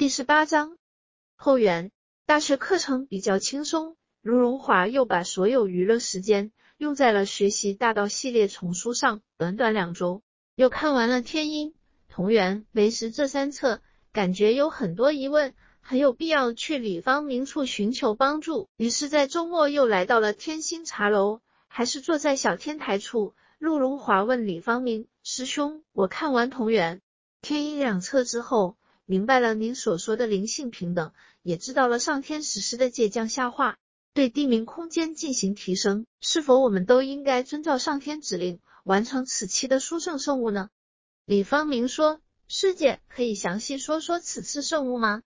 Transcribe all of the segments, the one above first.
第十八章后援。大学课程比较轻松，卢荣华又把所有娱乐时间用在了学习大道系列丛书上。短短两周，又看完了《天音》《同源》《为时》这三册，感觉有很多疑问，很有必要去李方明处寻求帮助。于是，在周末又来到了天星茶楼，还是坐在小天台处。陆荣华问李方明：“师兄，我看完《同源》《天音》两册之后。”明白了您所说的灵性平等，也知道了上天实施的借降下化对地名空间进行提升，是否我们都应该遵照上天指令完成此期的殊胜圣物呢？李方明说：“师姐可以详细说说此次圣物吗？”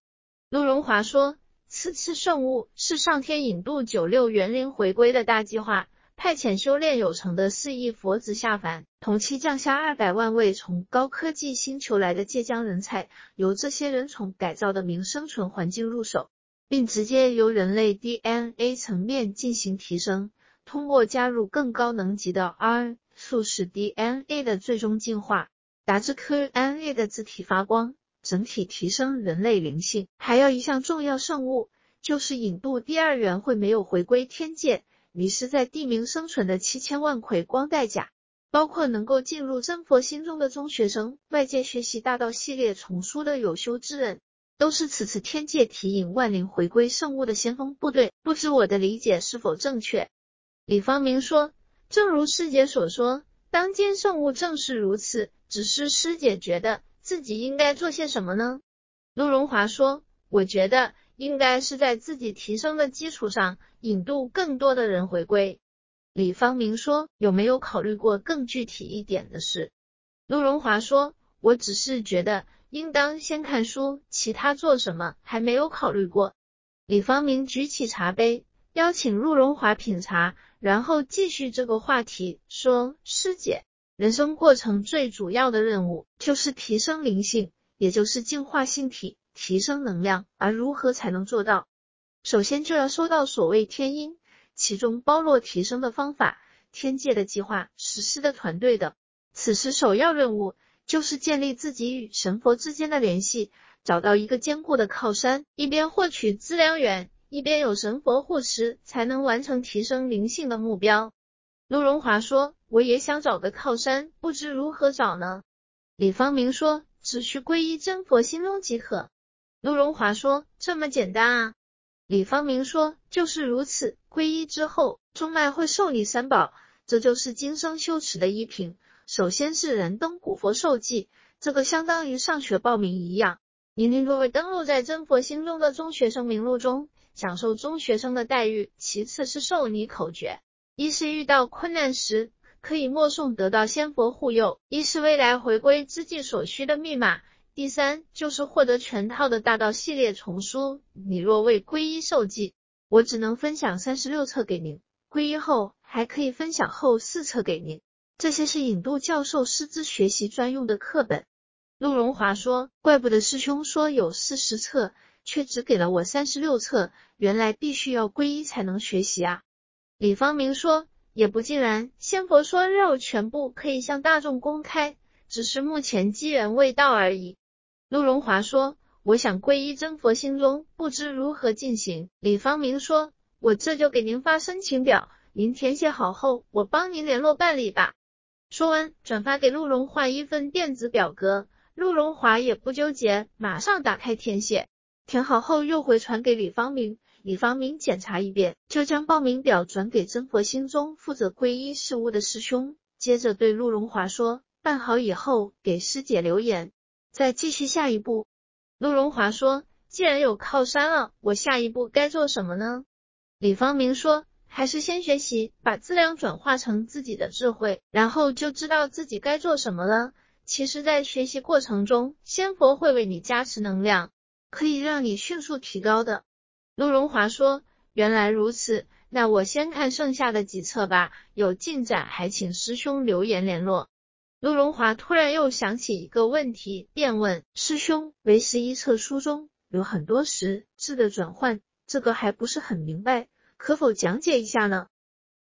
陆荣华说：“此次圣物是上天引渡九六元灵回归的大计划。”派遣修炼有成的四亿佛子下凡，同期降下二百万位从高科技星球来的借将人才，由这些人从改造的明生存环境入手，并直接由人类 DNA 层面进行提升，通过加入更高能级的 R 促使 DNA 的最终进化，达至 QNA 的字体发光，整体提升人类灵性。还有一项重要圣物，就是引渡第二元会没有回归天界。迷失在地名生存的七千万葵光代价，包括能够进入真佛心中的中学生，外界学习大道系列丛书的有修之人，都是此次天界提引万灵回归圣物的先锋部队。不知我的理解是否正确？李方明说：“正如师姐所说，当今圣物正是如此。只是师姐觉得自己应该做些什么呢？”陆荣华说：“我觉得。”应该是在自己提升的基础上，引渡更多的人回归。李方明说：“有没有考虑过更具体一点的事？”陆荣华说：“我只是觉得应当先看书，其他做什么还没有考虑过。”李方明举起茶杯，邀请陆荣华品茶，然后继续这个话题说：“师姐，人生过程最主要的任务就是提升灵性，也就是净化性体。”提升能量，而如何才能做到？首先就要说到所谓天音，其中包罗提升的方法，天界的计划实施的团队的。此时首要任务就是建立自己与神佛之间的联系，找到一个坚固的靠山，一边获取资粮源，一边有神佛护持，才能完成提升灵性的目标。陆荣华说：“我也想找个靠山，不知如何找呢？”李方明说：“只需皈依真佛心中即可。”陆荣华说：“这么简单啊？”李方明说：“就是如此。皈依之后，中脉会受你三宝，这就是今生修持的一品。首先是人登古佛受记，这个相当于上学报名一样。引领各位登录在真佛心中的中学生名录中，享受中学生的待遇。其次是受你口诀，一是遇到困难时可以默诵得到仙佛护佑，一是未来回归之际所需的密码。”第三就是获得全套的大道系列丛书。你若未皈依受记，我只能分享三十六册给您；皈依后还可以分享后四册给您。这些是引渡教授师资学习专用的课本。陆荣华说：“怪不得师兄说有四十册，却只给了我三十六册，原来必须要皈依才能学习啊。”李方明说：“也不尽然，仙佛说肉全部可以向大众公开，只是目前机缘未到而已。”陆荣华说：“我想皈依真佛心中，不知如何进行。”李方明说：“我这就给您发申请表，您填写好后，我帮您联络办理吧。”说完，转发给陆荣华一份电子表格。陆荣华也不纠结，马上打开填写，填好后又回传给李方明。李方明检查一遍，就将报名表转给真佛心中负责皈依事务的师兄，接着对陆荣华说：“办好以后，给师姐留言。”再继续下一步，陆荣华说：“既然有靠山了，我下一步该做什么呢？”李方明说：“还是先学习，把资量转化成自己的智慧，然后就知道自己该做什么了。其实，在学习过程中，仙佛会为你加持能量，可以让你迅速提高的。”陆荣华说：“原来如此，那我先看剩下的几册吧，有进展还请师兄留言联络。”陆荣华突然又想起一个问题，便问师兄：“为十一册书中有很多时字的转换，这个还不是很明白，可否讲解一下呢？”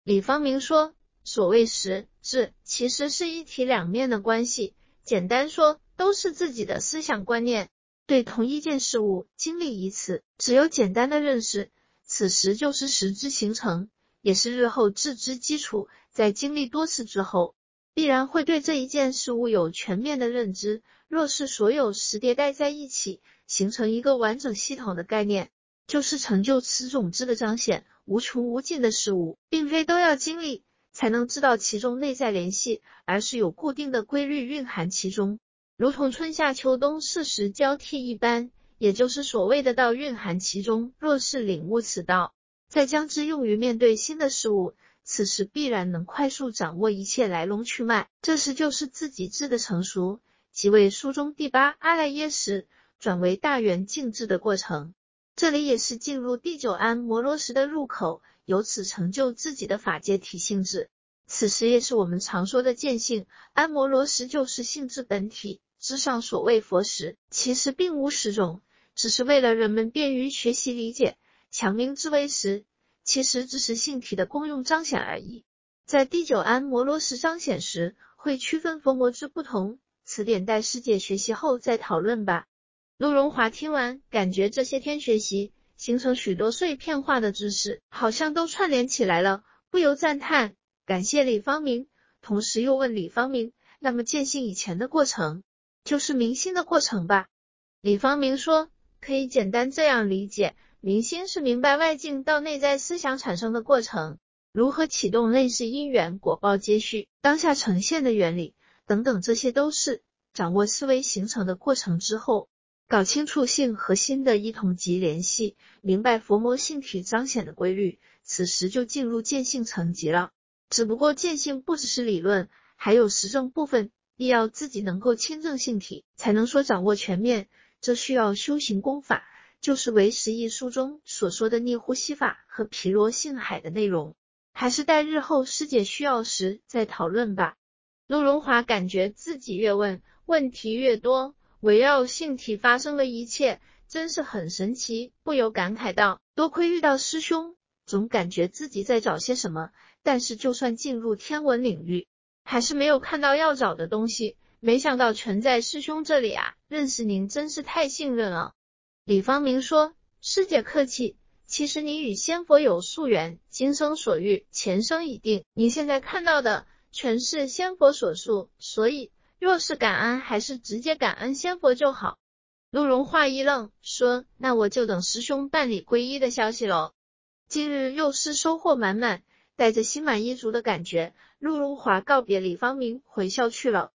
李方明说：“所谓时字，其实是一体两面的关系，简单说，都是自己的思想观念。对同一件事物经历一次，只有简单的认识，此时就是实质形成，也是日后致知基础。在经历多次之后，必然会对这一件事物有全面的认知。若是所有实迭代在一起，形成一个完整系统的概念，就是成就此种知的彰显。无穷无尽的事物，并非都要经历才能知道其中内在联系，而是有固定的规律蕴含其中，如同春夏秋冬四时交替一般，也就是所谓的道蕴含其中。若是领悟此道，再将之用于面对新的事物。此时必然能快速掌握一切来龙去脉，这时就是自己智的成熟，即为书中第八阿赖耶识转为大圆净智的过程。这里也是进入第九安摩罗识的入口，由此成就自己的法界体性质。此时也是我们常说的见性。安摩罗识就是性质本体之上所谓佛识，其实并无十种，只是为了人们便于学习理解，强名之为识。其实只是性体的功用彰显而已。在第九安摩罗什彰显时，会区分佛魔之不同。此点待师姐学习后再讨论吧。陆荣华听完，感觉这些天学习形成许多碎片化的知识，好像都串联起来了，不由赞叹，感谢李方明。同时又问李方明：“那么见性以前的过程，就是明心的过程吧？”李方明说：“可以简单这样理解。”明心是明白外境到内在思想产生的过程，如何启动类似因缘果报接续、当下呈现的原理等等，这些都是掌握思维形成的过程之后，搞清楚性和心的一同及联系，明白佛魔性体彰显的规律，此时就进入见性层级了。只不过见性不只是理论，还有实证部分，必要自己能够亲证性体，才能说掌握全面，这需要修行功法。就是《唯识》一书中所说的逆呼吸法和毗罗性海的内容，还是待日后师姐需要时再讨论吧。陆荣华感觉自己越问问题越多，围绕性体发生的一切真是很神奇，不由感慨道：多亏遇到师兄，总感觉自己在找些什么，但是就算进入天文领域，还是没有看到要找的东西。没想到全在师兄这里啊！认识您真是太幸运了。李方明说：“师姐客气，其实你与仙佛有宿缘，今生所遇，前生已定。你现在看到的全是仙佛所述，所以若是感恩，还是直接感恩仙佛就好。”陆荣华一愣，说：“那我就等师兄办理皈依的消息喽。”今日又是收获满满，带着心满意足的感觉，陆荣华告别李方明，回校去了。